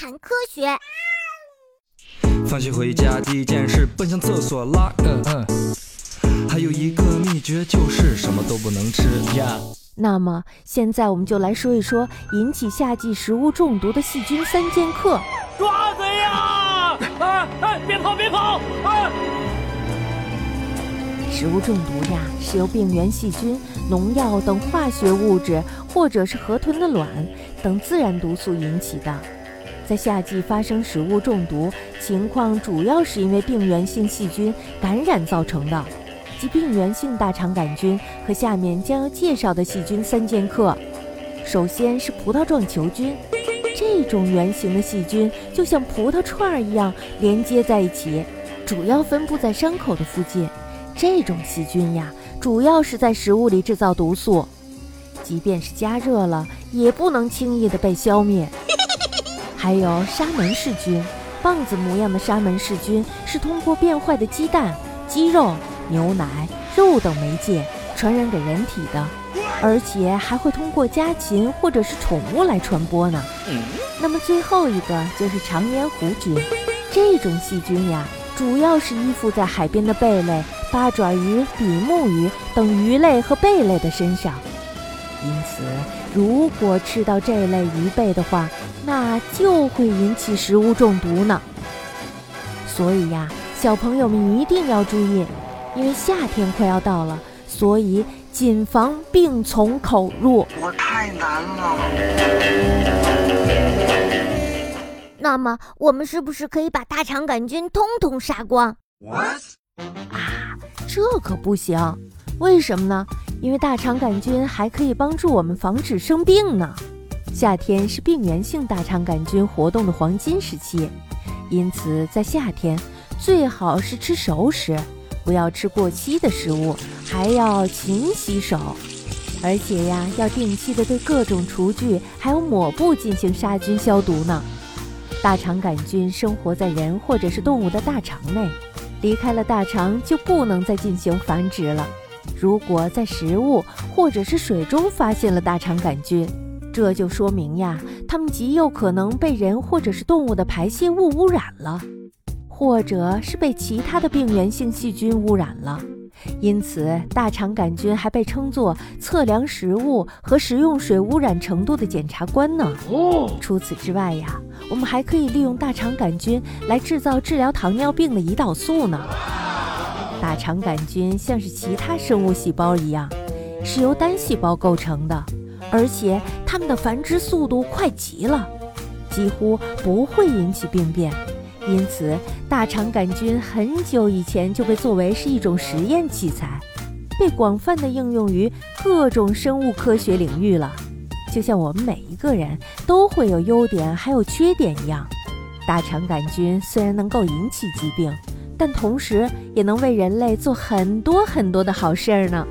谈科学。放学回家第一件事奔向厕所拉嗯嗯，还有一个秘诀就是什么都不能吃呀。那么现在我们就来说一说引起夏季食物中毒的细菌三剑客。抓贼呀！哎哎，别跑别跑！哎，食物中毒呀，是由病原细菌、农药等化学物质，或者是河豚的卵等自然毒素引起的。在夏季发生食物中毒情况，主要是因为病原性细菌感染造成的，即病原性大肠杆菌和下面将要介绍的细菌三剑客。首先是葡萄状球菌，这种圆形的细菌就像葡萄串儿一样连接在一起，主要分布在伤口的附近。这种细菌呀，主要是在食物里制造毒素，即便是加热了，也不能轻易的被消灭。还有沙门氏菌，棒子模样的沙门氏菌是通过变坏的鸡蛋、鸡肉、牛奶、肉等媒介传染给人体的，而且还会通过家禽或者是宠物来传播呢。那么最后一个就是长咽弧菌，这种细菌呀，主要是依附在海边的贝类、八爪鱼、比目鱼等鱼类和贝类的身上，因此如果吃到这类鱼贝的话，那就会引起食物中毒呢。所以呀，小朋友们一定要注意，因为夏天快要到了，所以谨防病从口入。我太难了。那么，我们是不是可以把大肠杆菌通通杀光？啊，这可不行。为什么呢？因为大肠杆菌还可以帮助我们防止生病呢。夏天是病原性大肠杆菌活动的黄金时期，因此在夏天最好是吃熟食，不要吃过期的食物，还要勤洗手，而且呀，要定期的对各种厨具还有抹布进行杀菌消毒呢。大肠杆菌生活在人或者是动物的大肠内，离开了大肠就不能再进行繁殖了。如果在食物或者是水中发现了大肠杆菌，这就说明呀，它们极有可能被人或者是动物的排泄物污染了，或者是被其他的病原性细菌污染了。因此，大肠杆菌还被称作测量食物和食用水污染程度的检察官呢。除此之外呀，我们还可以利用大肠杆菌来制造治疗糖尿病的胰岛素呢。大肠杆菌像是其他生物细胞一样，是由单细胞构成的，而且它们的繁殖速度快极了，几乎不会引起病变。因此，大肠杆菌很久以前就被作为是一种实验器材，被广泛的应用于各种生物科学领域了。就像我们每一个人都会有优点还有缺点一样，大肠杆菌虽然能够引起疾病，但同时也能为人类做很多很多的好事儿呢。